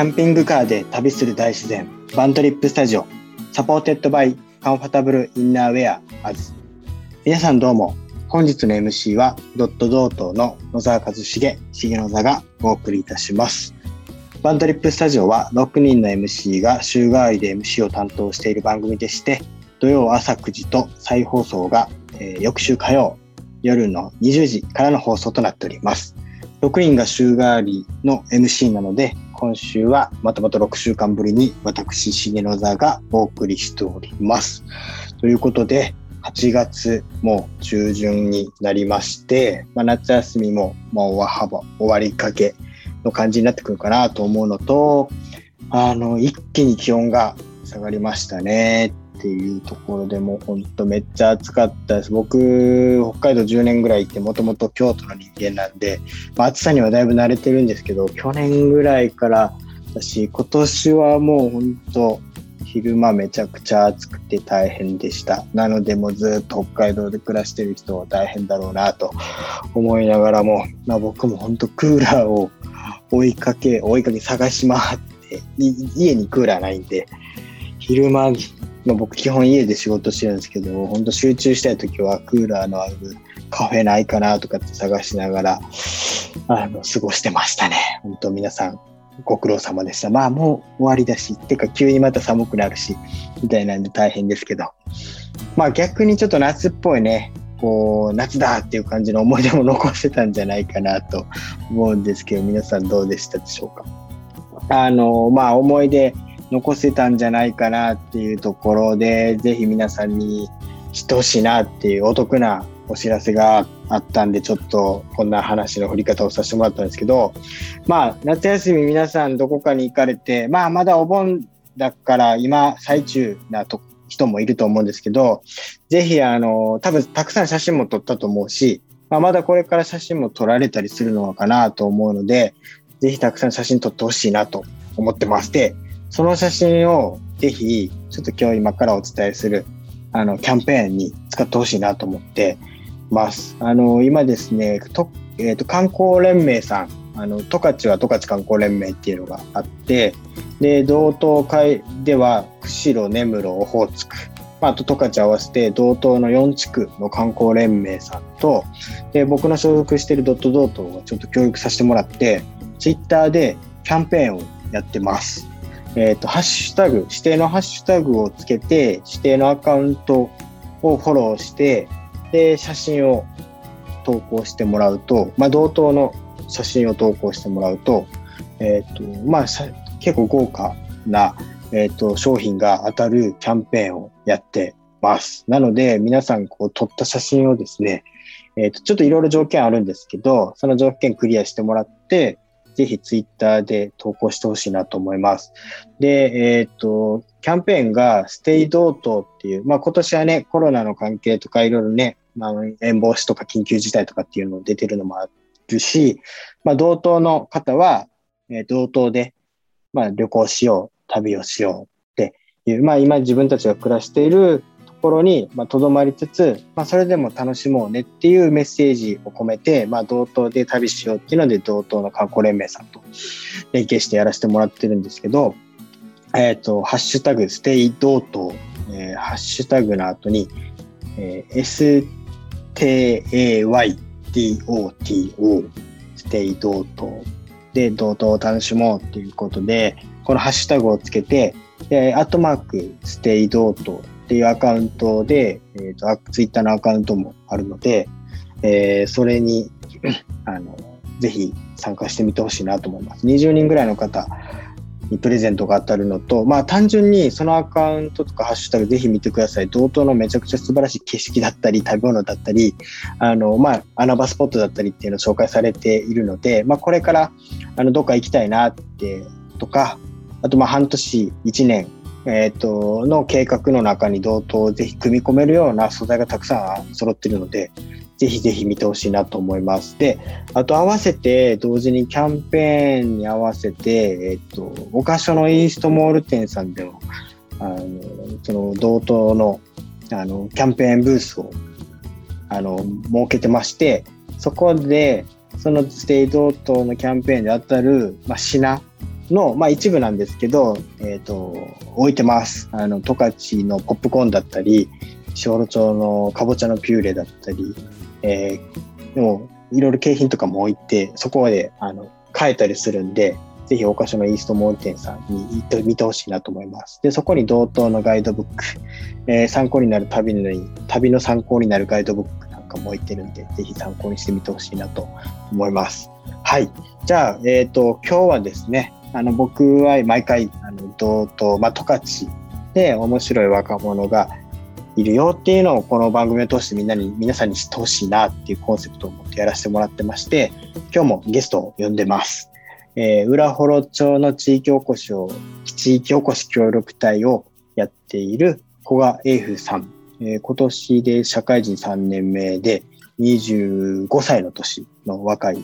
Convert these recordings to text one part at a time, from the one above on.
ャンピングカーで旅する大自然バントリップスタジオ supported by comfortable innerwear アズ。皆さんどうも本日の MC はドットドートの野沢和重重野座がお送りいたします。バントリップスタジオは6人の MC が週替わりで MC を担当している番組でして土曜朝9時と再放送が、えー、翌週火曜夜の20時からの放送となっております。6人が週替わりの MC なので今週はまたまた6週間ぶりに私、重野座がお送りしております。ということで、8月も中旬になりまして、まあ、夏休みももう終わりかけの感じになってくるかなと思うのと、あの、一気に気温が下がりましたねっていうところでも本当めっちゃ暑かったです。僕、北海道10年ぐらい行ってもともと京都の人間なんで、まあ、暑さにはだいぶ慣れてるんですけど、去年ぐらいから私、今年はもう本当昼間めちゃくちゃ暑くて大変でした。なのでもうずっと北海道で暮らしてる人は大変だろうなと思いながらも、まあ、僕も本当クーラーを追いかけ、追いかけ探し回って、家にクーラーないんで、昼間まあ、僕基本家で仕事してるんですけど、本当集中したい時はクーラーのあるカフェないかなとかって探しながら、あの、過ごしてましたね。本当皆さんご苦労様でした。まあもう終わりだし、っていうか急にまた寒くなるし、みたいなんで大変ですけど。まあ逆にちょっと夏っぽいね、こう、夏だっていう感じの思い出も残せたんじゃないかなと思うんですけど、皆さんどうでしたでしょうか？あの、まあ思い出、残せたんじゃないかなっていうところで、ぜひ皆さんに知ってほしいなっていうお得なお知らせがあったんで、ちょっとこんな話の振り方をさせてもらったんですけど、まあ、夏休み皆さんどこかに行かれて、まあ、まだお盆だから今最中なと人もいると思うんですけど、ぜひ、あの、多分たくさん写真も撮ったと思うし、まあ、まだこれから写真も撮られたりするのかなと思うので、ぜひたくさん写真撮ってほしいなと思ってます。で、その写真をぜひ、ちょっと今日今からお伝えする、あの、キャンペーンに使ってほしいなと思ってます。あの、今ですね、とえっ、ー、と、観光連盟さん、あの、十勝は十勝観光連盟っていうのがあって、で、道東会では、釧路、根室、オホーツク、まあ、あと十勝合わせて、道東の4地区の観光連盟さんと、で、僕の所属しているドットドートをちょっと協力させてもらって、ツイッターでキャンペーンをやってます。えっ、ー、と、ハッシュタグ、指定のハッシュタグをつけて、指定のアカウントをフォローして、で、写真を投稿してもらうと、まあ、同等の写真を投稿してもらうと、えっ、ー、と、まあ、結構豪華な、えっ、ー、と、商品が当たるキャンペーンをやってます。なので、皆さん、こう、撮った写真をですね、えっ、と、ちょっといろいろ条件あるんですけど、その条件クリアしてもらって、ぜひツイッターで投稿してほしいなと思います。で、えっ、と、キャンペーンがステイドートっていう、まあ今年はね、コロナの関係とかいろいろね、まあ、遠防止とか緊急事態とかっていうの出てるのもあるし、まあ同等の方は、えー、同等で、まあ旅行しよう、旅をしようっていう、まあ今自分たちが暮らしているころにとど、まりつつ、まあ、それでも楽しもうねっていうメッセージを込めて、まあ、同等で旅しようっていうので、同等の観光連盟さんと連携してやらせてもらってるんですけど、えっ、ー、と、ハッシュタグ、ステイ同等、えー、ハッシュタグの後に、えー、STAYDOTO、ステイ同等で、同等を楽しもうっていうことで、このハッシュタグをつけて、で、アットマーク、ステイ同等っていうアカウントで、えーと、ツイッターのアカウントもあるので、えー、それに あのぜひ参加してみてほしいなと思います。20人ぐらいの方にプレゼントが当たるのと、まあ単純にそのアカウントとかハッシュタグぜひ見てください。同等のめちゃくちゃ素晴らしい景色だったり、食べ物だったり、あの、まあ穴場スポットだったりっていうのを紹介されているので、まあこれからあのどっか行きたいなってとか、あとまあ半年、1年、えっ、ー、と、の計画の中に同等をぜひ組み込めるような素材がたくさん揃ってるので、ぜひぜひ見てほしいなと思います。で、あと合わせて、同時にキャンペーンに合わせて、えっ、ー、と、お菓子のイーストモール店さんでも、あの、その同等の、あの、キャンペーンブースを、あの、設けてまして、そこで、そのステイ同等のキャンペーンで当たる、まあ、品の、まあ、一部なんですけど、えっ、と、置いてます。あの、十勝のポップコーンだったり、小幌町のかぼちゃのピューレだったり、えーでも、いろいろ景品とかも置いて、そこまで、あの、買えたりするんで、ぜひ、大箇所のイーストモール店さんに行ってみてほしいなと思います。で、そこに同等のガイドブック、えー参考になる旅の、旅の参考になるガイドブックなんかも置いてるんで、ぜひ参考にしてみてほしいなと思います。はい。じゃあ、えっ、と、今日はですね、あの、僕は毎回、あの、同等、まあ、十勝で面白い若者がいるよっていうのをこの番組を通してみんなに、皆さんに知ってほしいなっていうコンセプトを持ってやらせてもらってまして、今日もゲストを呼んでます。えー、浦幌町の地域おこしを、地域おこし協力隊をやっている古賀英風さん。えー今年で社会人3年目で25歳の年の若い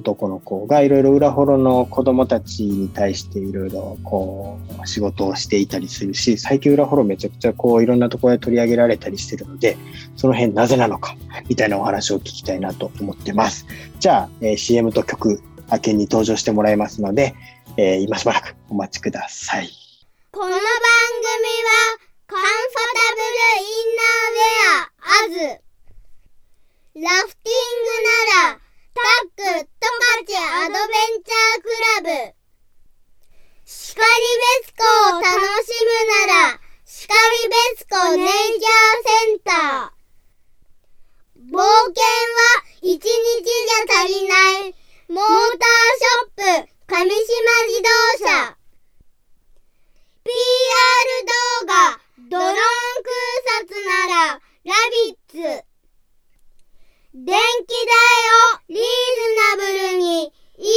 男の子がいろいろ裏幌の子供たちに対していろいろこう仕事をしていたりするし、最近裏幌めちゃくちゃこういろんなところで取り上げられたりしてるので、その辺なぜなのかみたいなお話を聞きたいなと思ってます。じゃあ、えー CM と曲明けに登場してもらいますので、えー今しばらくお待ちください。この番組は、カンファタブルインナーウェア、アズ。ラフティングなら、タック、トカチアドベンチャークラブ。シカリベスコを楽しむなら、シカリベスコネイチャーセンター。冒険は一日じゃ足りない。モーターショップ、上島自動車。PR 動画、ドローン空撮なら、ラビッツ。電気代をリーズナブルに、e ネ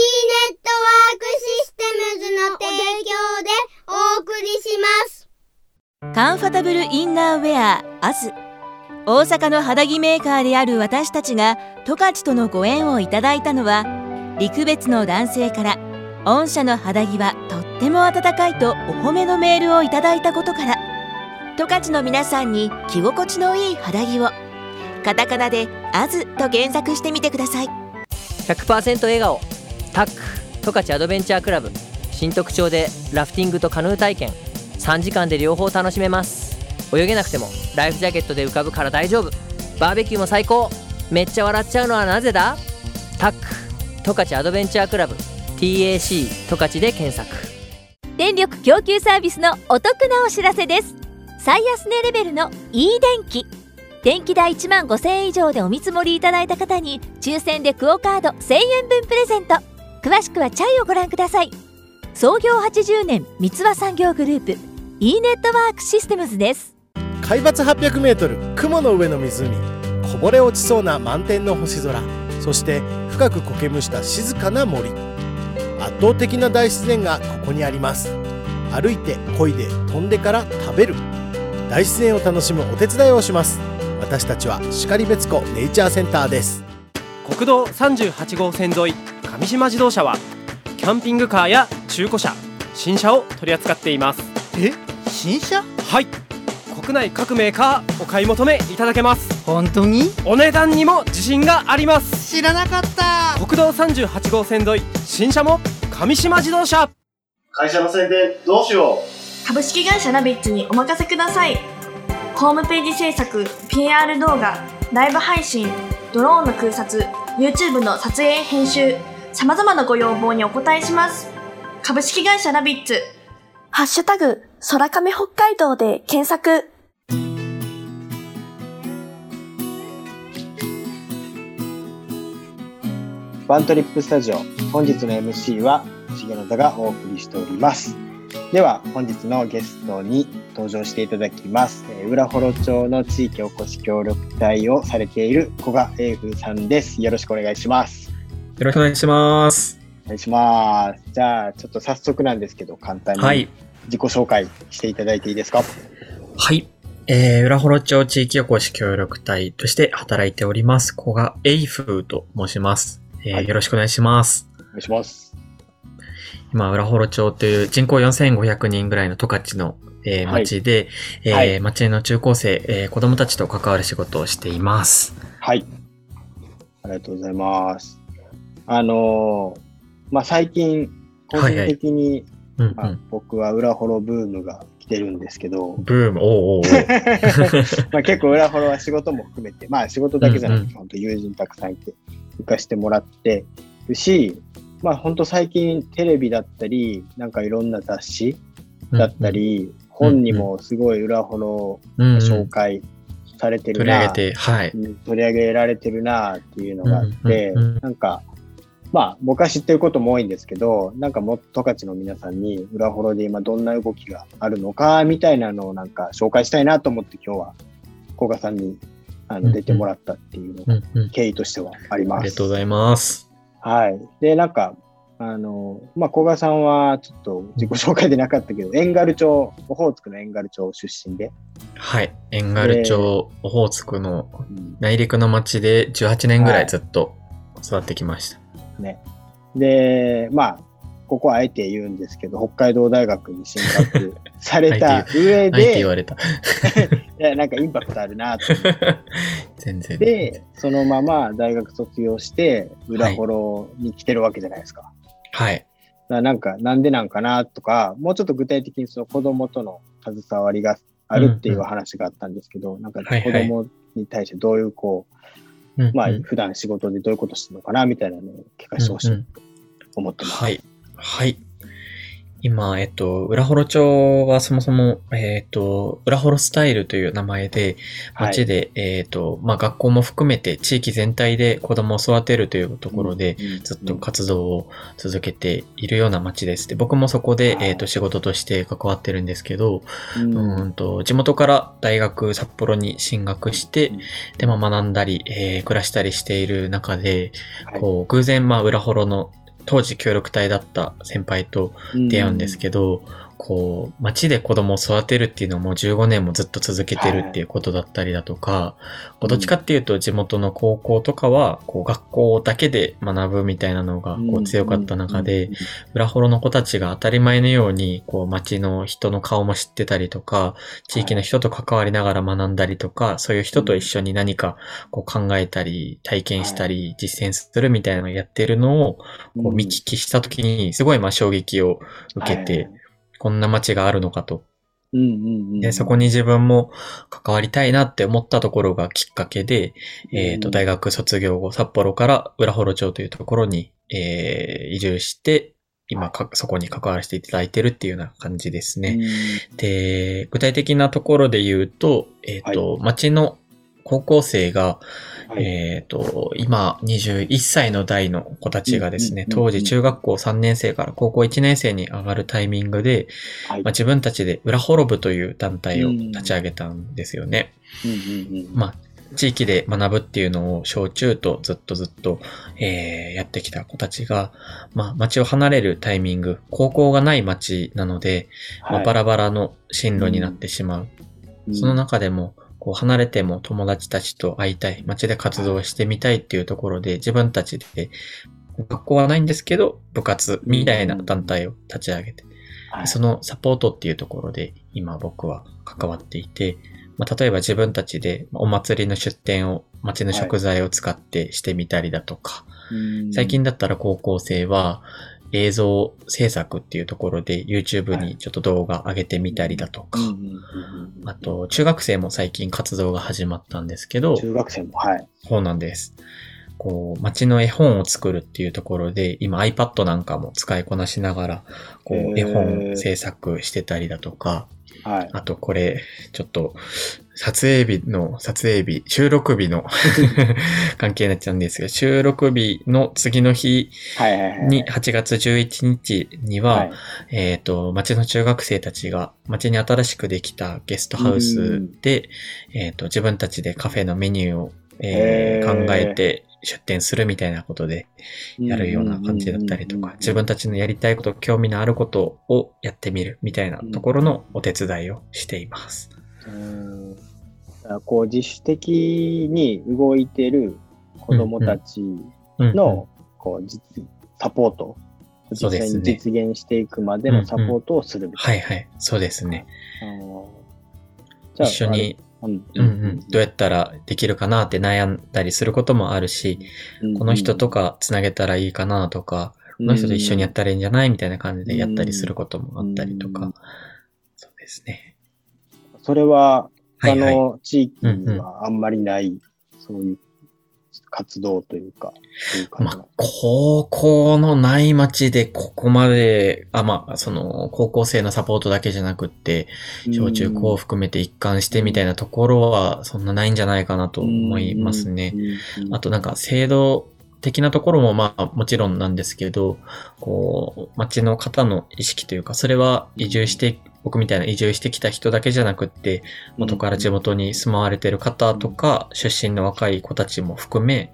ットワークシステムズの提供でお送りします。カンファタブルインナーウェアアズ。大阪の肌着メーカーである私たちが十勝とのご縁をいただいたのは陸別の男性から御社の肌着はとっても暖かいとお褒めのメールをいただいたことから。十勝の皆さんに着心地のいい肌着を。カタカナで「アズと検索してみてください。100%笑顔。タック。十勝アドベンチャークラブ。新特徴でラフティングとカヌー体験。3時間で両方楽しめます。泳げなくてもライフジャケットで浮かぶから大丈夫バーベキューも最高めっちゃ笑っちゃうのはなぜだ？タック。十勝アドベンチャークラブ。TAC 十勝で検索。電力供給サービスのお得なお知らせです。最安値レベルの e 電気。電気代1万5000円以上でお見積もりいただいた方に抽選でクオカード1000円分プレゼント。詳しくはチャイをご覧ください。創業80年三ツ輪産業グループ。E ネットワークシステムズです。海抜 800m 雲の上の湖。こぼれ落ちそうな満天の星空。そして深く苔むした静かな森。圧倒的な大自然がここにあります。歩いて漕いで飛んでから食べる。大自然を楽しむお手伝いをします。私たちは然別湖ネイチャーセンターです。国道38号線沿い上島自動車はキャンピングカーや中古車新車を取り扱っています。え？新車？はい。国内各メーカーお買い求めいただけます。本当に？お値段にも自信があります。知らなかった。国道38号線沿い新車も上島自動車。会社の宣伝どうしよ株式会社ナビッツにお任せください。ホームページ制作 PR 動画ライブ配信ドローンの空撮 YouTube の撮影編集さまざまなご要望にお答えします。株式会社ナビッツハッシュタグ空亀北海道で検索ワントリップスタジオ、本日の MC は重野座がお送りしております。では、本日のゲストに登場していただきます。えー浦幌町の地域おこし協力隊をされている古賀英風さんです。よろしくお願いします。よろしくお願いします。お願いします。じゃあ、ちょっと早速なんですけど、簡単にはい。自己紹介していただいていいですか？はい。えー、浦幌町地域おこし協力隊として働いております。古賀エイフーと申します。えーはいよろしくお願いします。お願いします。今、浦幌町という人口4500人ぐらいの十勝の、えーはい町で、えーはい町の中高生、えー子供たちと関わる仕事をしています。はい。ありがとうございます。あのーまあ、最近、個人的にうんまあ、僕は裏ホロブームが来てるんですけど、ブーム、おうおうおう。まあ結構裏ホロは仕事も含めて、まあ仕事だけじゃなくて、うんうん。本当友人たくさんいて、行かしてもらってるし、まあ本当最近テレビだったり、なんかいろんな雑誌だったり、本にもすごい裏ホロうんうん。紹介されてるな、取り上げて、はい。うん取り上げられてるなっていうのがあって、うんうんうん。なんか、まあ僕は知ってることも多いんですけど、なんかもっと十勝の皆さんに裏ホロで今どんな動きがあるのかみたいなのをなんか紹介したいなと思って今日は古賀さんにあの出てもらったっていうの経緯としてはあります。ありがとうございます。はい。で、なんか、あの、まあ、古賀さんはちょっと自己紹介でなかったけど、遠軽町、オホーツクの遠軽町出身で、はい。遠軽町、オホーツクのうん内陸の町で18年ぐらいずっと育ってきました。ね。で、まあ、ここはあえて言うんですけど、北海道大学に進学された上あえてで、言われた。いやなんかインパクトあるなと思って。全然。で、そのまま大学卒業して、裏ホロに来てるわけじゃないですか。はい。だからなんか、なんでなんかなとか、もうちょっと具体的にその子供との携わりがあるっていう話があったんですけど、なんかはいはい子供に対してどういうこうんう、まあうん普段仕事でどういうことしてるのかなみたいなのを聞かせてほしいと思ってます。はい。はい。今、えっと、裏幌町はそもそも、えっと、裏幌スタイルという名前で、はい。町で、えっと、まあ、学校も含めて地域全体で子供を育てるというところで、ずっと活動を続けているような町です。で、僕もそこで、はい。えっと、仕事として関わってるんですけど、うん。うーんと、地元から大学札幌に進学して、で、まあ、学んだり、えー暮らしたりしている中で、はい。こう、偶然、まあ、裏幌の当時協力隊だった先輩と出会うんですけど、こう、街で子供を育てるっていうのをもう15年もずっと続けてるっていうことだったりだとか、こうどっちかっていうと地元の高校とかは、こう、学校だけで学ぶみたいなのが、こう、強かった中で、裏幌の子たちが当たり前のように、こう、街の人の顔も知ってたりとか、地域の人と関わりながら学んだりとか、そういう人と一緒に何かこう考えたり、体験したり、実践するみたいなのをやってるのを、こう見聞きしたときに、すごいまあ衝撃を受けて、こんな街があるのかと。うんうんうんで、そこに自分も関わりたいなって思ったところがきっかけで、えっ、と、大学卒業後、札幌から浦幌町というところに、えー移住して、今か、そこに関わらせていただいてるっていうような感じですね。で、具体的なところで言うと、えっ、と、町の高校生が、えっ、と、今、21歳の代の子たちがですね、うんうんうんうん当時中学校3年生から高校1年生に上がるタイミングで、まあ、自分たちで裏滅ぶという団体を立ち上げたんですよね。まあ、地域で学ぶっていうのを小中とずっとずっと、えーやってきた子たちが、まあ、町を離れるタイミング、高校がない町なので、まあ、はい。バラバラの進路になってしまう。その中でも、こう離れても友達たちと会いたい、街で活動してみたいっていうところで、自分たちで、学校はないんですけど、部活みたいな団体を立ち上げて、そのサポートっていうところで今僕は関わっていて、まあ、例えば自分たちでお祭りの出店を街の食材を使ってしてみたりだとか、最近だったら高校生は映像制作っていうところで YouTube にちょっと動画上げてみたりだとか、あと中学生も最近活動が始まったんですけど、中学生も、はい。そうなんです。こう、街の絵本を作るっていうところで、今 iPad なんかも使いこなしながら、こう、絵本制作してたりだとか、はい。あとこれ、ちょっと、撮影日の、撮影日、収録日の 関係になっちゃうんですが、収録日の次の日。に、8月11日には、はいえっ、と、町の中学生たちが、町に新しくできたゲストハウスで、えっ、と、自分たちでカフェのメニューを、えー考えて出店するみたいなことでやるような感じだったりとか、自分たちのやりたいこと、興味のあることをやってみるみたいなところのお手伝いをしています。うん。こう自主的に動いてる子供たちの、こう実サポート、実際に実現していくまでのサポートをするみたいはいはい、そうですね。な。一緒に、うんうんうん、どうやったらできるかなって悩んだりすることもあるし、この人とかつなげたらいいかなとか、この人と一緒にやったらいいんじゃないみたいな感じでやったりすることもあったりとか、そうですね。それは、他の地域にはあんまりない、そういう活動というか、そういう感じなの。高校のない町でここまで、あ、まあ、その、高校生のサポートだけじゃなくって、小中高を含めて一貫してみたいなところは、そんなないんじゃないかなと思いますね。あとなんか制度的なところもまあもちろんなんですけど、こう、町の方の意識というか、それは移住して、僕みたいな移住してきた人だけじゃなくって、元から地元に住まわれてる方とか、出身の若い子たちも含め、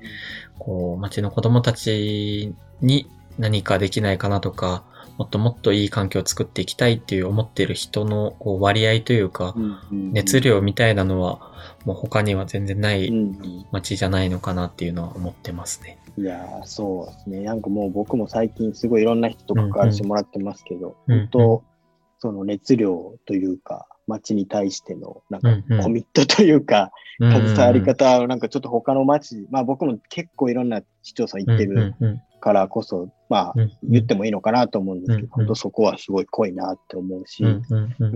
こう、町の子供たちに何かできないかなとか、もっともっといい環境を作っていきたいっていう思ってる人のこう割合というか、熱量みたいなのは、もう他には全然ない街じゃないのかなっていうのは思ってますね。いやー、そうですね。なんかもう僕も最近すごいいろんな人と関わらせてもらってますけど、うんうん本当、その熱量というか、街に対してのなんかコミットというか、うん携わり方をなんかちょっと他の街、まあ僕も結構いろんな市町村行ってるからこそ、まあ言ってもいいのかなと思うんですけど、本当そこはすごい濃いなって思うし、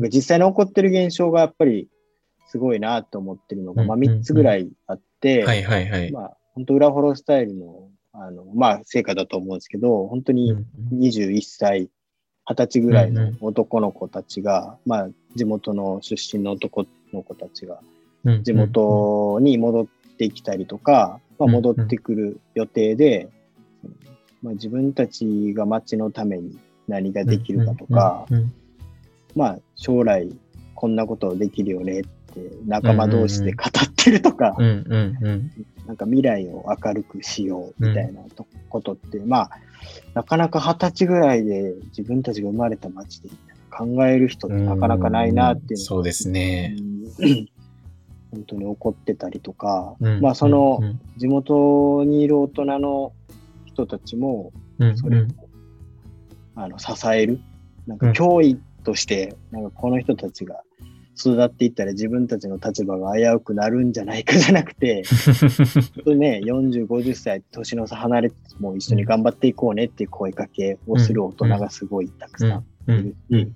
実際に起こってる現象がやっぱりすごいなと思ってるのが、まあ3つぐらいあって、はいはいはい。まあ本当裏フォロースタイルの、あの、まあ成果だと思うんですけど、本当に21歳、20歳ぐらいの男の子たちが、まあ地元の出身の男の子たちが、うん地元に戻ってきたりとか、まあ、戻ってくる予定で、まあ、自分たちが街のために何ができるかとか、うんうん。まあ将来こんなことできるよねって仲間同士で語ってるとか、うんうんうん。なんか未来を明るくしようみたいなとことって、まあなかなか二十歳ぐらいで自分たちが生まれた街で考える人ってなかなかないなっていうのがそうですね。本当に怒ってたりとか、うん。まあそのうん。地元にいる大人の人たちもうん。それをあの支える、なんか脅威として、なんかこの人たちが育っていったら自分たちの立場が危うくなるんじゃないかじゃなくて、ね、40、50歳、年の差離れても一緒に頑張っていこうねっていう声かけをする大人がすごいたくさんいる。し、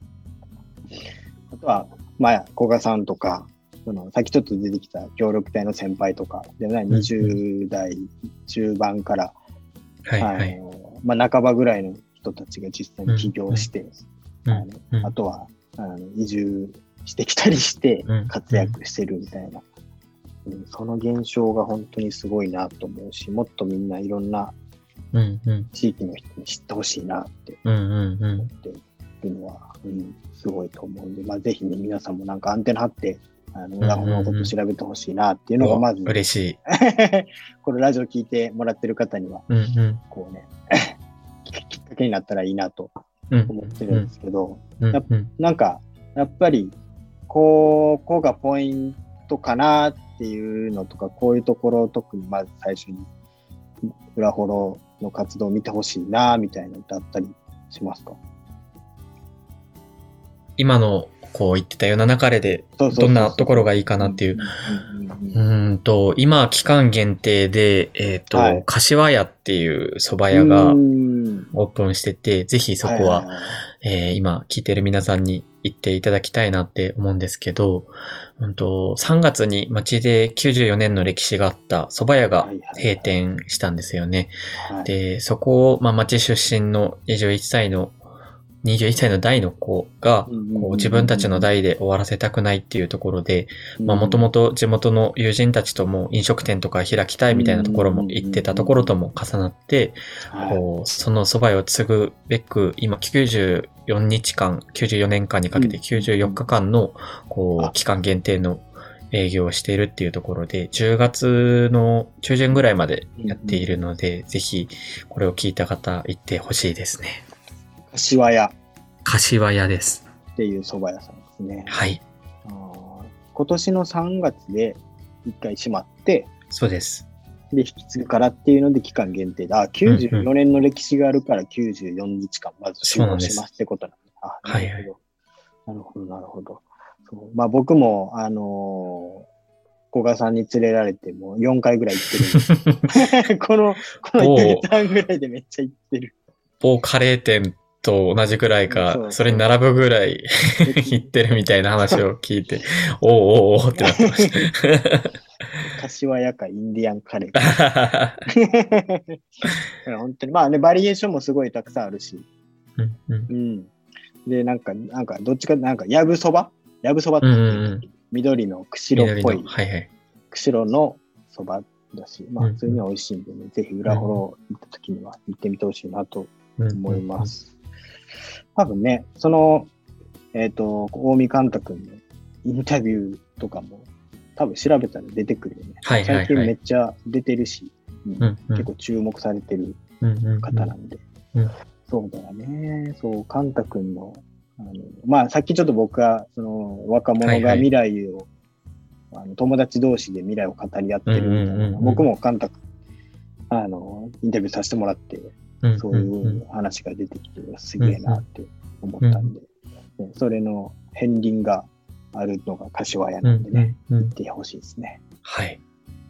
あとは、まあ、古賀さんとか、そのさっきちょっと出てきた協力隊の先輩とか、でね、20代中盤から、はいはい。あのまあ、半ばぐらいの人たちが実際に起業して、あのあとはあの移住してきたりして活躍してるみたいな、うんその現象が本当にすごいなと思うし、もっとみんないろんなうん。うん。地域の人に知ってほしいなってうんうんうん。いうのは、うん、すごいと思うんで、まあ、ぜひね、皆さんもなんかアンテナ張って、あの、んうん裏方のこと調べてほしいなっていうのがまず、嬉しい。このラジオ聞いてもらってる方には、うんうん。こうね、きっかけになったらいいなとうん。思ってるんですけど、うんやっなんか、やっぱり、ここがポイントかなっていうのとか、こういうところを特にまず最初に、裏フォローの活動を見てほしいな、みたいなのってあったりしますか？今のこう言ってたような流れで、どんなところがいいかなっていう。うーんと、今、期間限定で、えっ、と、はい。柏屋っていう蕎麦屋がオープンしてて、ぜひそこは、えー今聞いてる皆さんに行っていただきたいなって思うんですけど、うんと、3月に町で94年の歴史があった蕎麦屋が閉店したんですよね。で、そこを、まあ、町出身の21歳の、21歳の代の子が、こう自分たちの代で終わらせたくないっていうところで、まあもともと地元の友人たちとも飲食店とか開きたいみたいなところも行ってたところとも重なって、こうその蕎麦屋を継ぐべく、今94日間、94年間にかけて94日間の、こう、期間限定の営業をしているっていうところで、10月の中旬ぐらいまでやっているので、ぜひこれを聞いた方行ってほしいですね。柏屋柏屋です。っていう蕎麦屋さんですね。はい。あー今年の3月で一回閉まって、そうです。で、引き継ぐからっていうので期間限定で、あ、94年の歴史があるから94日間まず収納しますってことなんです。あ、なるほど。なるほど、なるほど。そうまあ僕も、あのー古賀さんに連れられてもう4回ぐらい行ってる。この、この1ヶ月半ぐらいでめっちゃ行ってる。某カレー店と同じくらいか、それに並ぶぐらい 行ってるみたいな話を聞いて、おうおうおうってなってました。柏屋かインディアンカレー か。本当に、まあね、バリエーションもすごいたくさんあるし。うんうんうん。で、なんか、なんか、どっちか、なんか、やぶそば？やぶそばってうんうんうん緑の釧路っぽいはいはい。釧路のそばだし、まあ、うん普通には美味しいんでね、ぜひ裏幌行った時には行ってみてほしいなと思います。多分ね、その、えっ、と、近江監督のインタビューとかも、多分調べたら出てくるよね。はいはいはい。最近めっちゃ出てるし、うん。うんうん。結構注目されてるうんうんうん。方なんで。うん。そうだよね。そう、カンタ君の、あの、まあ、さっきちょっと僕が、その、若者はいはい。が未来を、あの友達同士で未来を語り合ってるみたいな、うんうんうんうん。僕もカンタ君、あの、インタビューさせてもらって、うんそういう話が出てきて、すげえなって思ったんで、ねそれの片鱗があるのが柏屋うなんんでね、うんうん行ってほしいですね。はい。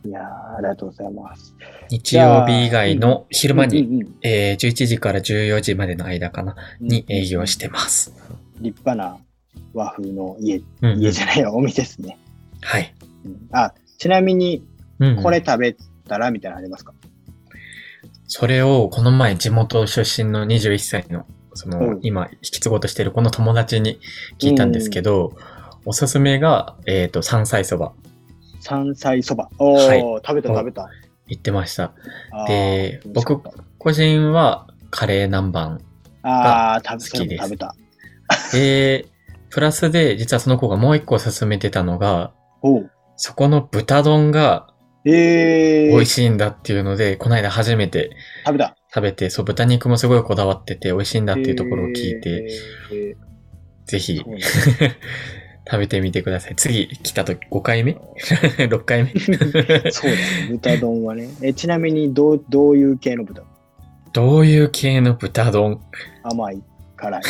いやー、ありがとうございます。日曜日以外の昼間うんに、うんうんえー11時から14時までの間かな、に営業してます。立派な和風の家、うんうん家じゃないよ、お店ですね。はい。うんあ、ちなみに、うんうんこれ食べたらみたいなのありますか、それをこの前地元出身の21歳の、その、うん今引き継ごうとしてるこの友達に聞いたんですけど、おすすめが、えっ、と、山菜そば山菜そば。おー、はい食べた食べた。言ってました。で、僕個人はカレー南蛮。あー、食べ好きです食べた。で、プラスで、実はその子がもう一個勧めてたのが、そこの豚丼がえー、美味しいんだっていうので、この間初めて食べた。食べて、そう、豚肉もすごいこだわってて美味しいんだっていうところを聞いて、えーぜひ 食べてみてください。次来た時5回目 ?6 回目？そうだね、豚丼はね。えちなみにどう、どういう系の豚？どういう系の豚丼？甘い、辛い。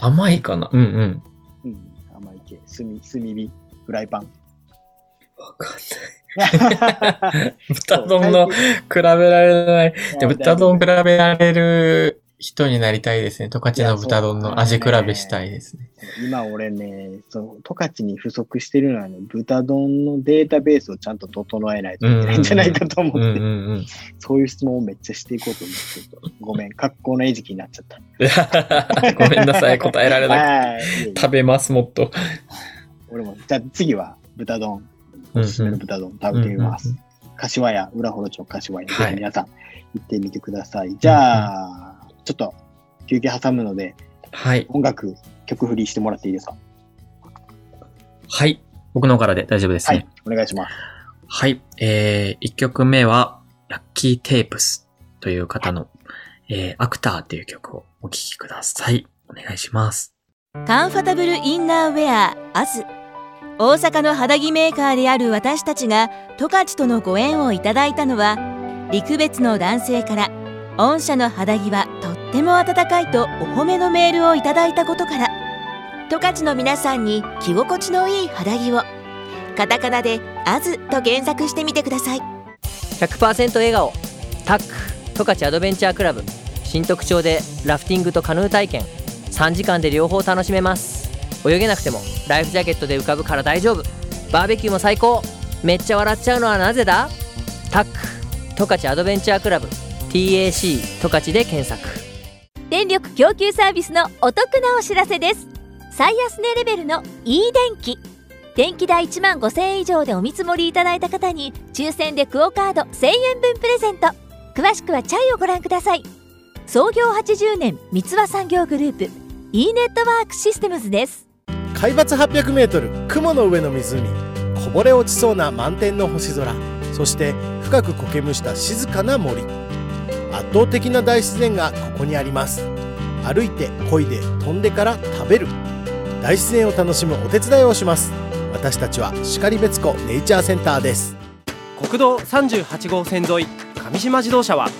甘いかな？うんうん。うん、甘い系。炭、炭火、フライパン？わかんない。豚丼の比べられない。で豚丼比べられる人になりたいですね。十勝の豚丼の味比べしたいですね。今俺ね、その十勝に不足してるのはね、豚丼のデータベースをちゃんごえないといけないんじゃないかと思って、うんうんうん。そういう質問をめっちゃしていこうと思ってごめん、格好の餌食になっちゃった。ごめんなさい、答えられなはいくて。食べます、もっと。俺も、じゃあ次は豚丼、おすすめの豚丼食べてみます。柏屋、浦幌町柏屋、ぜはいひ皆さん行ってみてください。じゃあ、ちょっと休憩挟むので、はい。音楽、曲振りしてもらっていいですか？はい。僕の方からで大丈夫ですね。はい、お願いします。はい。えー、1曲目は、ラッキーテープスという方の、えー、アクターっていう曲をお聴きください。お願いします。カンファタブルインナーウェアアズ大阪の肌着メーカーである私たちが十勝とのご縁をいただいたのは陸別の男性から御社の肌着はとっても暖かいとお褒めのメールをいただいたことから。十勝の皆さんに着心地のいい肌着を。カタカナで「アズと検索してみてください。100%笑顔。タック。十勝アドベンチャークラブ。新特徴でラフティングとカヌー体験。3時間で両方楽しめます。泳げなくてもライフジャケットで浮かぶから大丈夫。バーベキューも最高。めっちゃ笑っちゃうのはなぜだ？タック。十勝アドベンチャークラブ。TAC 十勝で検索。電力供給サービスのお得なお知らせです。最安値レベルの e 電気。電気代1万5000円以上でお見積もりいただいた方に抽選でクオカード1000円分プレゼント。詳しくはチャイをご覧ください。創業80年三和産業グループ。e ネットワークシステムズです。海抜 800m 雲の上の湖。こぼれ落ちそうな満天の星空。そして深く苔むした静かな森。圧倒的な大自然がここにあります。歩いて漕いで飛んでから食べる。大自然を楽しむお手伝いをします。私たちは然別湖ネイチャーセンターです。国道38号線沿い上島自動車は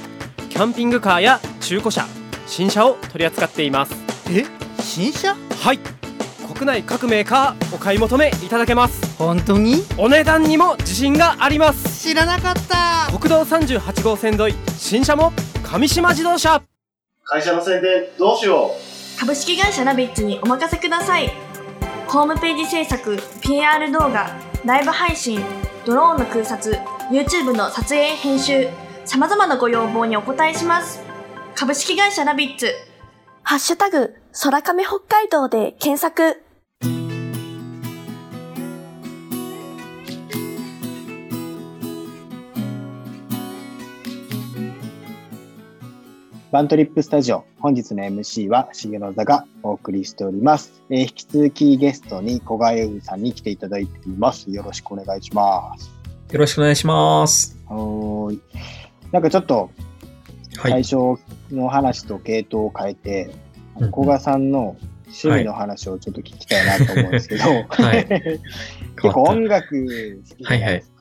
キャンピングカーや中古車新車を取り扱っています。え？新車？はい国内各メーカーお買い求めいただけます。本当に？お値段にも自信があります。知らなかった。国道38号線沿い新車も上島自動車。会社の宣伝どうしよう。株式会社ナビッツにお任せください。ホームページ制作 PR 動画ライブ配信ドローンの空撮 YouTube の撮影編集さまざまなご要望にお答えします。株式会社ナビッツ。ハッシュタグ空亀北海道で検索バントリップスタジオ、本日の MC は重野座がお送りしております。えー、引き続きゲストに小川優さんに来ていただいています。よろしくお願いします。よろしくお願いします。はい。なんかちょっと、最初の話と系統を変えて、はい、小川さんの趣味の話をちょっと聞きたいなと思うんですけど、はい、結構音楽好きじゃないですか。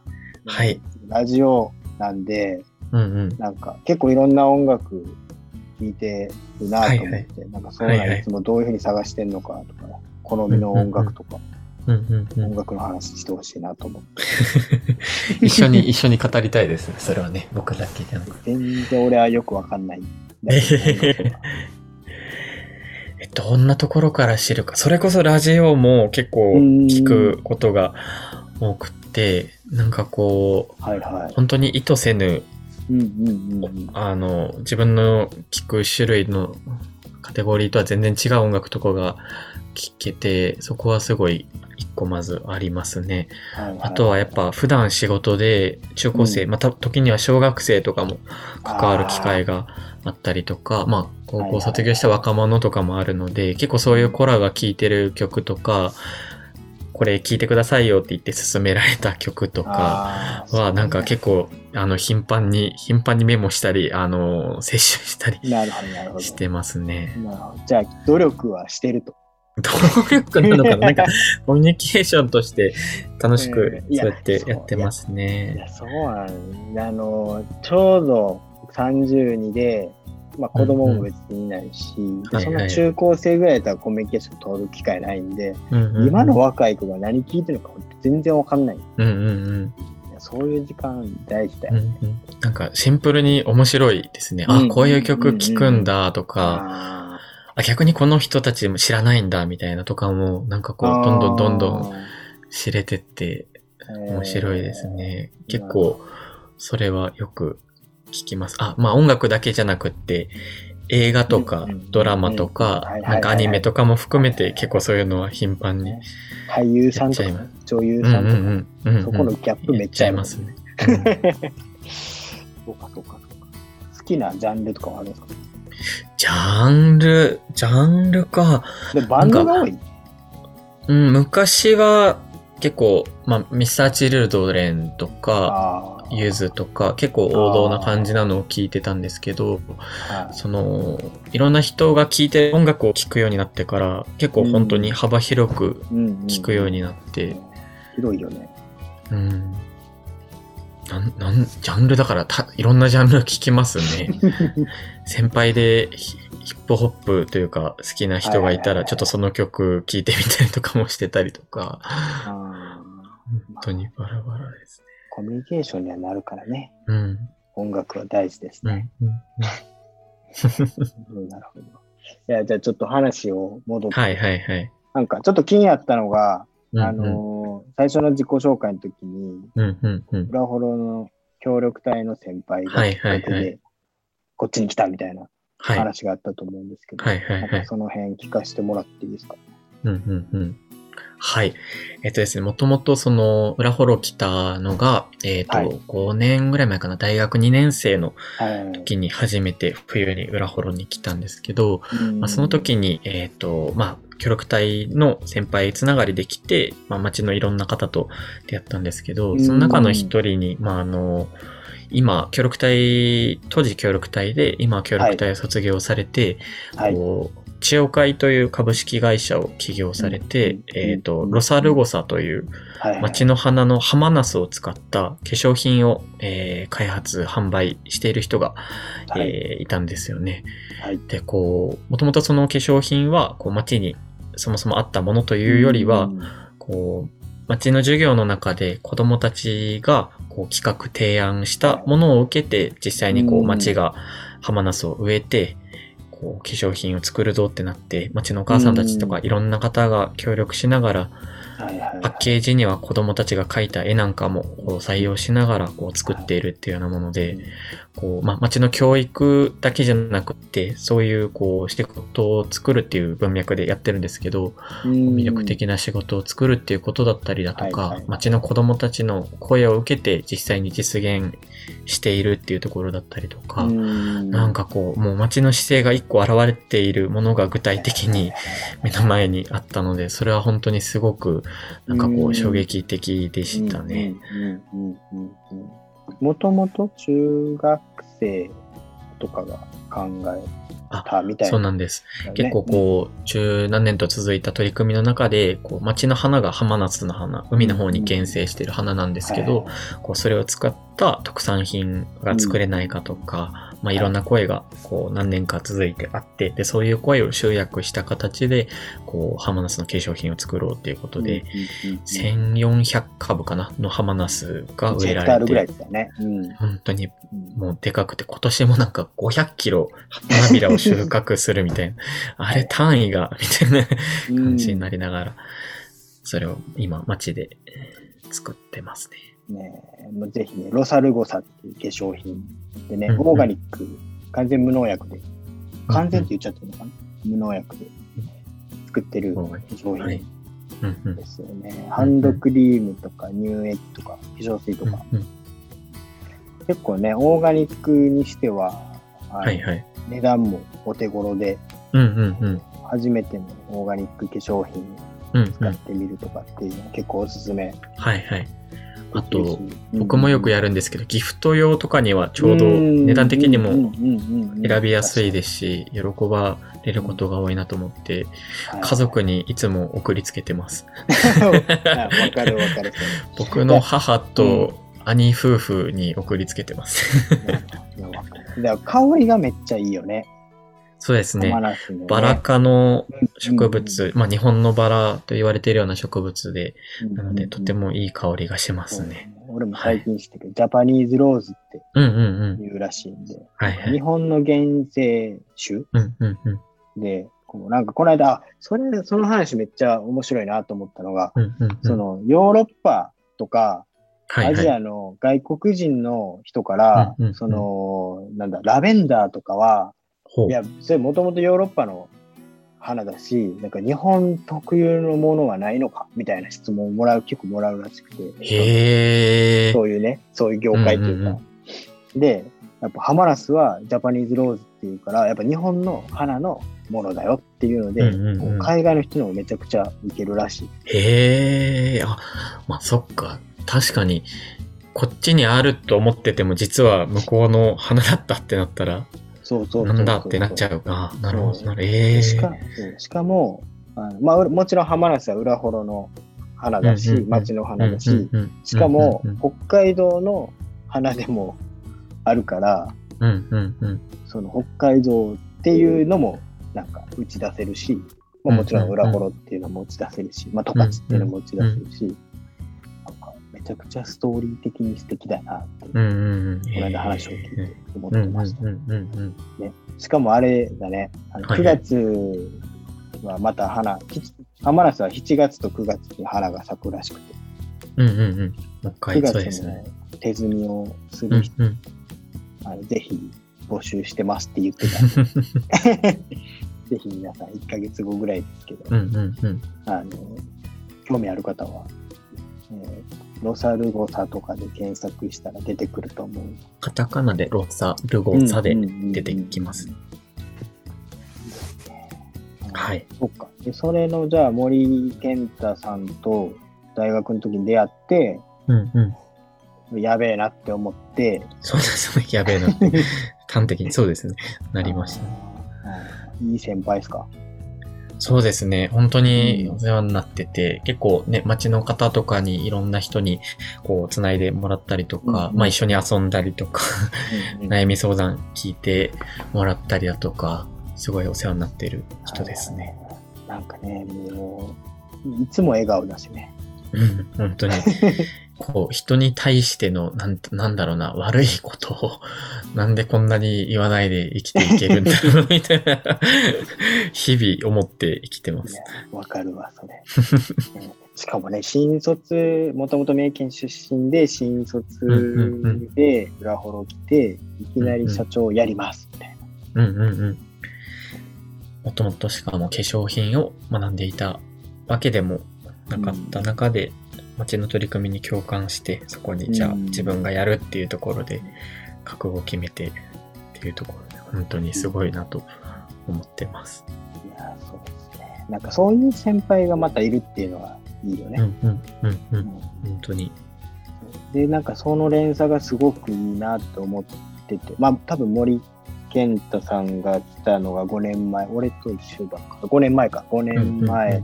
はい、はい、ラジオなんで、うんうん、なんか結構いろんな音楽聴いてるなと思って、はいはい、なんかそういうのいつもどういうふうに探してんのかとか、好みの音楽とか、音楽の話してほしいなと思って。一緒に、一緒に語りたいですね。それはね、僕だけじゃなくて。全然俺はよくわかんない。え、どんなところから知るか。それこそラジオも結構聞くことが多くて、なんかこう、はいはい、本当に意図せぬうんうんうん、あの、自分の聴く種類のカテゴリーとは全然違う音楽とかが聴けて、そこはすごい一個まずありますね。はいはい、あとはやっぱ普段仕事で中高生、うん、また時には小学生とかも関わる機会があったりとか、まあ高校卒業した若者とかもあるので、はいはい、結構そういう子らが聴いてる曲とか、これ聴いてくださいよって言って勧められた曲とかはなんか結構あの頻繁に頻繁にメモしたりあの摂取したりしてますね。じゃあ努力はしてると。努力なのかな？なんかコミュニケーションとして楽しくそうやってやってますね。いやそうなんあのちょうど32でまあ子供も別にいないし、うんうん、そんな中高生ぐらいだったらコミュニケーション取る機会ないんで、今の若い子が何聞いてるのか全然わかんない。うんうんうん、そういう時間大事だよ、ね。うんうん。なんかシンプルに面白いですね。あ、こういう曲聴くんだとか、あ逆にこの人たちも知らないんだみたいなとかも、なんかこう、どんどんどんどん知れてって面白いですね。結構、それはよく聞きます。あ、まあ音楽だけじゃなくって、映画とかドラマとか、なんかアニメとかも含めて結構そういうのは頻繁に。俳優さんとか女優さんとか、そこのギャップめっちゃありますね。そうかそうかそうか。好きなジャンルとかはあるんですか？ジャンル、ジャンルか。でバンドが多いうん、昔は結構、まあ、ミスターチルドレンとか、ユズとか、結構王道な感じなのを聞いてたんですけど、その、いろんな人が聴いて音楽を聴くようになってから、結構本当に幅広く聴くようになって。広いよね。うん。なん、なん、ジャンルだからた、いろんなジャンル聞きますね。先輩でヒップホップというか好きな人がいたら、ちょっとその曲聴いてみたりとかもしてたりとか。本当にバラバラですね。コミュニケーションにはなるからね。うん。音楽は大事ですね。うん。うん、なるほど。いや、じゃあちょっと話を戻って。はいはいはい。なんかちょっと気になったのが、うんうん、あのー、最初の自己紹介の時に、うんうんうん、裏ホロの協力隊の先輩がきっかけで、こっちに来たみたいな話があったと思うんですけど、はいはいはい、その辺聞かせてもらっていいですか？うんうんうん。はい。えっとですね、もともとその、裏ホロ来たのが、えっ、ー、と、はい、5年ぐらい前かな、大学2年生の時に初めて冬に裏ホロに来たんですけど、まあ、その時に、えっ、ー、と、まあ、協力隊の先輩つながりできて、まあ、町のいろんな方と出会ったんですけど、その中の一人に、まあ、あの、今、協力隊、当時協力隊で、今協力隊を卒業されて、はい、こう、千代会という株式会社を起業されて、うん、えっ、ー、と、ロサルゴサという町の花のハマナスを使った化粧品を、えー、開発、販売している人が、はい。えー、いたんですよね。はい、で、こう、もともとその化粧品は、こう、町にそもそもあったものというよりは、うん、こう、町の授業の中で子供たちがこう企画提案したものを受けて実際にこう町がハマナスを植えてこう、化粧品を作るぞってなって、町のお母さんたちとかいろんな方が協力しながら、パッケージには子供たちが描いた絵なんかも採用しながらこう作っているっていうようなもので、こう、まあ、町の教育だけじゃなくて、そういうこう、仕事を作るっていう文脈でやってるんですけど、うん。魅力的な仕事を作るっていうことだったりだとか、はいはい。町の子供たちの声を受けて実際に実現しているっていうところだったりとか、うん。なんかこう、もう街の姿勢が一個現れているものが具体的に目の前にあったので、それは本当にすごく、なんかこう衝撃的でしたね。もともと中学生とかが考えたみたいな。そうなんです。結構こう、十何年と続いた取り組みの中で、こう、街の花が浜夏の花、海の方に原生している花なんですけど、こう、それを使った特産品が作れないかとか、まあ、いろんな声が、こう、何年か続いてあって、で、そういう声を集約した形で、こう、浜夏の化粧品を作ろうっていうことで、1400株かなの浜夏が1植えらヘクタールぐらいれてで、すよね。うん。本当にもうでかくて、今年もなんか500キロ花びらを収穫するみたいな、あれ単位が、みたいな感じになりながら、それを今街でえー作ってますね。ねえもうぜひね、ロサルゴサっていう化粧品でね、うんうんオーガニック、完全無農薬で、完全って言っちゃってるのかな、無農薬で作ってる化粧はい品うんうんですよね。ハンドクリームとか乳液とか化粧水とか、うん結構ね、オーガニックにしては、はいはい。値段もお手頃で、うんうんうん。初めてのオーガニック化粧品。使ってみるとかっていうのは結構おすすめ。はいはい。あと、うん僕もよくやるんですけど、ギフト用とかにはちょうど値段的にも選びやすいですし、喜ばれることが多いなと思って、家族にいつも送りつけてます。わかるわかる。僕の母と兄夫婦に送りつけてます。香りがめっちゃいいよね。そうですねね。バラ科の植物、まあ日本のバラと言われているような植物で、なのでとてもいい香りがしますね。俺も最近知ったけど、ジャパニーズローズって。言うらしいんで、はいはい。日本の原生種うんうんうん。で、こうなんかこの間、あそれ、その話めっちゃ面白いなと思ったのが、うんうんうんそのヨーロッパとか、はいはいアジアの外国人の人から、その、なんだ、ラベンダーとかは、いや、それもともとヨーロッパの花だし、なんか日本特有のものはないのかみたいな質問をもらう、結構もらうらしくて。へーそういうね、そういう業界というか。うんうんで、やっぱハマナスはジャパニーズローズっていうから、やっぱ日本の花のものだよっていうので、うんうんうん海外の人にもめちゃくちゃ受けるらしい。へえ、あ、まあそっか。確かに、こっちにあると思ってても、実は向こうの花だったってなったら、そうそうなんだってなっちゃう。あ、なるほど。なるええでしかしかも、あのまあ、もちろんハマナスは裏幌の花だし、町の花だし、しかも北海道の花でもあるから、うんうんうん。その北海道っていうのもなんか打ち出せるし、まあ、もちろん裏幌っていうのも打ち出せるし、まあ、十勝っていうのも打ち出せるし、ちゃくちゃストーリー的に素敵だなって、うんうんうん。この間話を聞いて思ってました。しかもあれだね、あの9はいはい月はまた花、き浜ナスは7月と9月に花が咲くらしくて、うんうんうん。もう一9回、そうです月のね。手摘みをする人、うんうん。あのぜひ募集してますって言ってた ぜひ皆さん1ヶ月後ぐらいですけど。あの興味ある方は、えーロサルゴサとかで検索したら出てくると思う。カタカナでロサ、ルゴサで出てきます。はい。そっか。で、それの、じゃあ森健太さんと大学の時に出会って、うんうん。やべえなって思って、そうですね。やべえなって。端的にそうですね。なりました。いい先輩ですか？そうですね。本当にお世話になってて、結構ね、街の方とかにいろんな人にこう、つないでもらったりとか、うんまあ一緒に遊んだりとか、悩み相談聞いてもらったりだとか、すごいお世話になってる人ですね。なんかね、もう、いつも笑顔だしね。うん、本当に。こう、人に対しての、なん、なんだろうな、悪いことを、なんでこんなに言わないで生きていけるんだろう、みたいな、日々思って生きてます。わかるわ、それ。うんしかもね、新卒、もともと名県出身で、新卒で裏ホロ来て、いきなり社長やります、みたいな。うんうんうん。もともとしかも化粧品を学んでいたわけでもなかった中で、町の取り組みに共感して、そこにじゃあ自分がやるっていうところで、覚悟を決めてっていうところで、本当にすごいなと思ってます。いや、そうですね。なんかそういう先輩がまたいるっていうのはいいよね。うんうんうんうん。本当に。で、なんかその連鎖がすごくいいなと思ってて、まあ多分森健太さんが来たのが5年前、俺と一緒だか、5年前か、5年前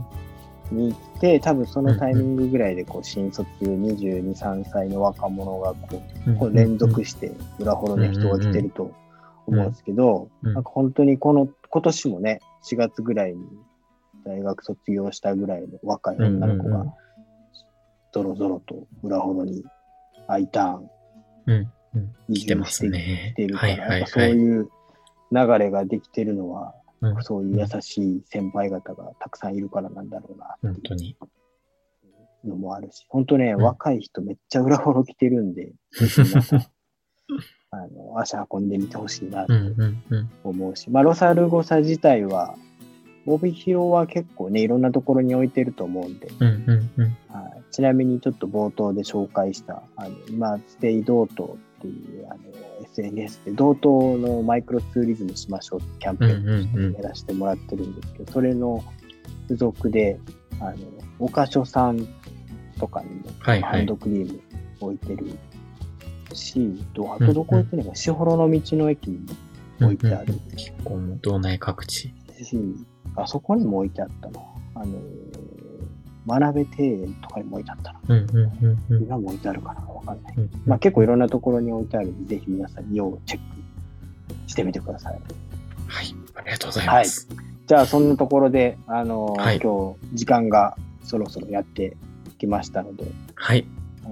に来て、多分そのタイミングぐらいでこう新卒22、3歳の若者がこうこう連続して裏ほどの人が来てると思うんですけど、なんか本当にこの今年もね、4月ぐらいに大学卒業したぐらいの若い女の子が、ぞろぞろと裏ほどに I ターン、うん。うん、来てますね。来てるから、そういう流れができてるのは、うん、そういう優しい先輩方がたくさんいるからなんだろうな本当に。のもあるし、本当ね、うん、若い人めっちゃ裏ほろ来てるんで、あの足運んでみてほしいなと思うし、まあ、ロサルゴサ自体は、帯広は結構ね、いろんなところに置いてると思うんで、はい、ちなみにちょっと冒頭で紹介した、あの今、ステイ道東っていうあの SNS で道東のマイクロツーリズムしましょうってキャンペーンやらせてもらってるんですけど、それの付属で、あの、岡所さんとかにもハンドクリーム置いてるし、あとどこ置いてるのか、士幌の道の駅に置いてある。結構道内各地。し、あそこにも置いてあったな。あの、学べ庭園とかにも置いてあったな。うんうんうんうん、今も置いてあるかなわかんない。うんうん、まあ結構いろんなところに置いてあるんで、ぜひ皆さん要チェックしてみてください。はい、ありがとうございます。はい、じゃあそんなところで、あのーはい、今日時間がそろそろやってきましたので、はい。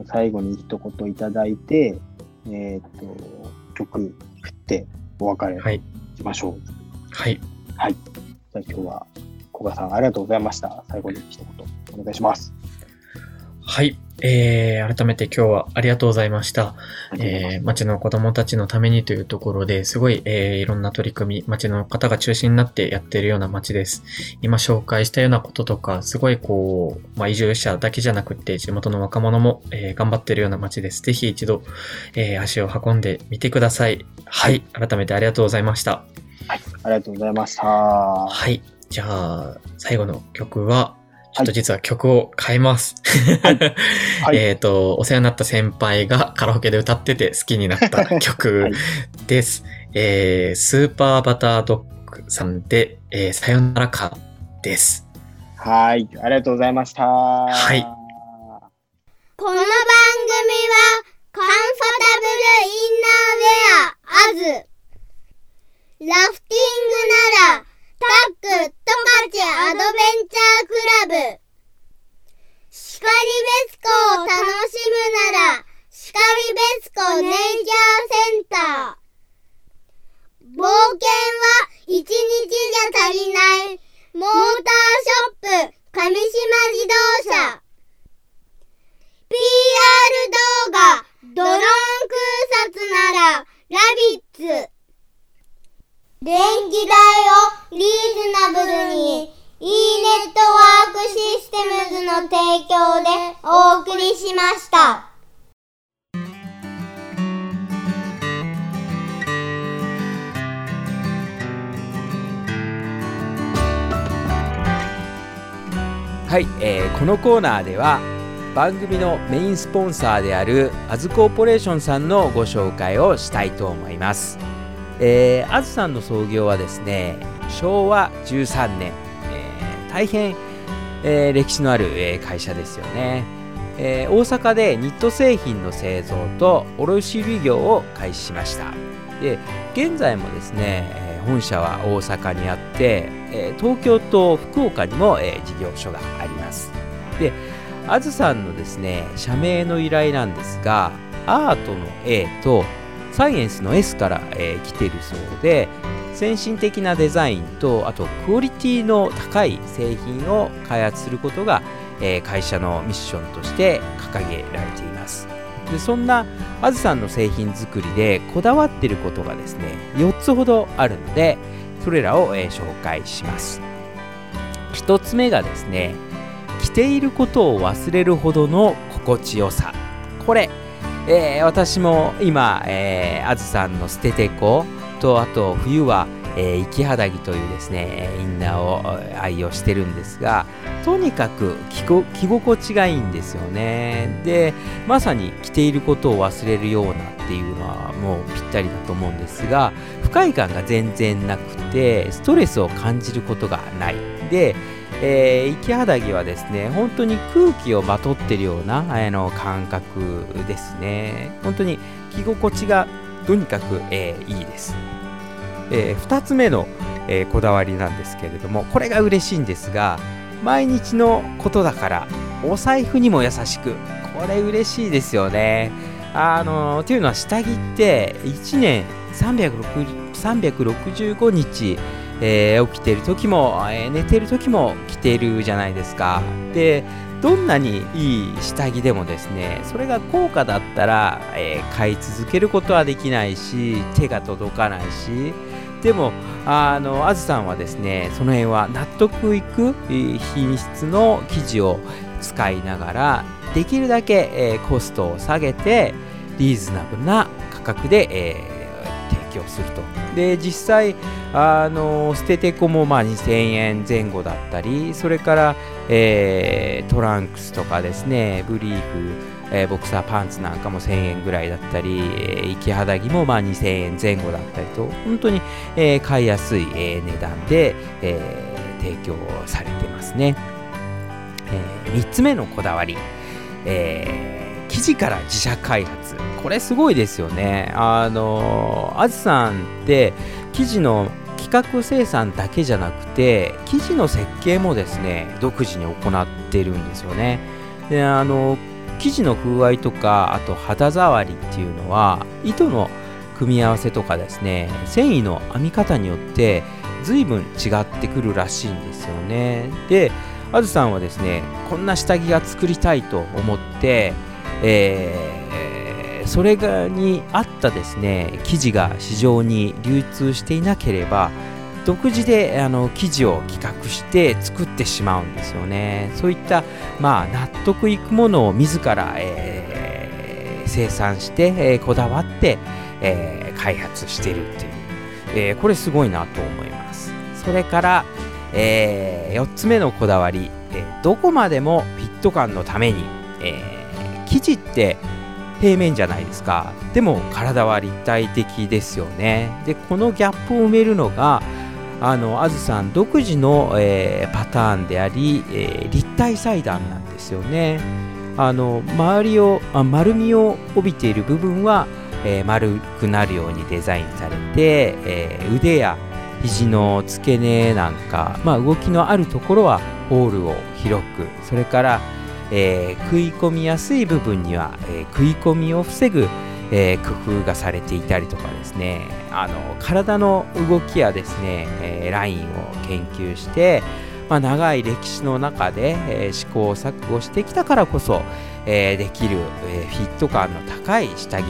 最後に一言いただいて、えっ、と、曲振ってお別れしましょう。はい。はい。じゃあ今日は古賀さんありがとうございました。最後に一言お願いします。はい。えー、改めて今日はありがとうございました。えー、町の子供たちのためにというところですごい、えー、いろんな取り組み、町の方が中心になってやっているような町です。今紹介したようなこととか、すごいこう、まあ、移住者だけじゃなくて、地元の若者も、えー、頑張っているような町です。ぜひ一度、えー、足を運んでみてください。はい。改めてありがとうございました。はい。ありがとうございました。はい。じゃあ、最後の曲は、ちょっと実は曲を変えます。はいはい、えっと、お世話になった先輩がカラオケで歌ってて好きになった曲です。はい、えー、スーパーバタードッグさんで、えー、さよならかです。はい、ありがとうございました。はい。この番組は、カンファタブルインナーウェア、アズ、ラフティングなら、タックトカチアドベンチャークラブ。シカリベスコを楽しむならシカリベスコネイチャーセンター。冒険は一日じゃ足りない。モーターショップ上島自動車。PR 動画ドローン空撮ならラビッツ。電気代をリーズナブルに e ネットワークシステムズの提供でお送りしました。はい、えー、このコーナーでは番組のメインスポンサーであるアズコーポレーションさんのご紹介をしたいと思います。えー、あずさんの創業はですね昭和13年、えー、大変、えー、歴史のある、えー、会社ですよね、えー、大阪でニット製品の製造と卸売業を開始しました。で現在もですね、本社は大阪にあって、えー、東京と福岡にも、えー、事業所があります。であずさんのですね社名の由来なんですがアートの A とサイエンスの S から、えー来てるそうで先進的なデザインとあとクオリティの高い製品を開発することが、えー会社のミッションとして掲げられています。でそんなあずさんの製品作りでこだわってることがですね4つほどあるのでそれらを、えー紹介します。1つ目がですね着ていることを忘れるほどの心地よさ。これ、えー私も今、えーあずさんの捨ててこ、とあと冬は、えー、生き肌着というですねインナーを愛用してるんですがとにかく着こ着心地がいいんですよね。でまさに着ていることを忘れるようなっていうのはもうぴったりだと思うんですが不快感が全然なくてストレスを感じることがない。でえー、生肌着はですね本当に空気をまとってるようなあの感覚ですね。本当に着心地がとにかく、えーいいです、え2つ目の、えーこだわりなんですけれどもこれが嬉しいんですが毎日のことだからお財布にも優しくこれ嬉しいですよね。あのっていうのは下着って1年360 365日えー起きてる時も、えー寝てる時も着てるじゃないですか。で、どんなにいい下着でもですね、それが高価だったら、えー買い続けることはできないし、手が届かないし、でも、あの、あずさんはですね、その辺は納得いく品質の生地を使いながら、できるだけ、えーコストを下げて、リーズナブルな価格で、えー提供すると。で、実際、あの捨ててこもまあ2000円前後だったりそれから、えートランクスとかですねブリーフ、えーボクサーパンツなんかも1000円ぐらいだったり、えー生き肌着もまあ2000円前後だったりと本当に、えー買いやすい、え値段で、え提供されてますね、え3つ目のこだわり、え生地から自社開発。これすごいですよね。あのあずさんって生地の企画生産だけじゃなくて生地の設計もですね独自に行ってるんですよね。であの生地の風合いとかあと肌触りっていうのは糸の組み合わせとかですね繊維の編み方によって随分違ってくるらしいんですよね。であずさんはですねこんな下着が作りたいと思ってえーそれがに合ったですね生地が市場に流通していなければ独自であの生地を企画して作ってしまうんですよね。そういった、まあ、納得いくものを自ら、えー生産して、えーこだわって、えー開発しているっていう、えこれすごいなと思います。それから、え4つ目のこだわり、えどこまでもフィット感のために、って平面じゃないですか。でも体は立体的ですよね。でこのギャップを埋めるのがあのあずさん独自の、えーパターンであり、えー立体裁断なんですよね。あの周りをあ丸みを帯びている部分は、えー丸くなるようにデザインされて、え腕や肘の付け根なんか、まあ、動きのあるところはホールを広くそれから、えー食い込みやすい部分には、えー食い込みを防ぐ、えー工夫がされていたりとかですねあの体の動きやですね、えーラインを研究して、まあ、長い歴史の中で、え試行錯誤してきたからこそ、えできる、えフィット感の高い下着、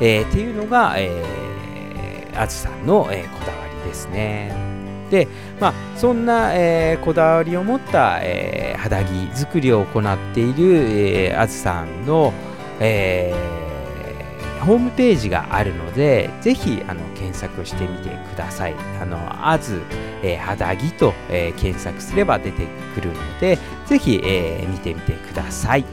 えっていうのが、えー、さんの、えこだわりですね。で、まあ、そんな、えーこだわりを持った、えー肌着作りを行っている、えーあずさんの、えーホームページがあるので、ぜひあの検索してみてください。あの、あず、えー肌着と、えー検索すれば出てくるので、ぜひ、えー見てみてください。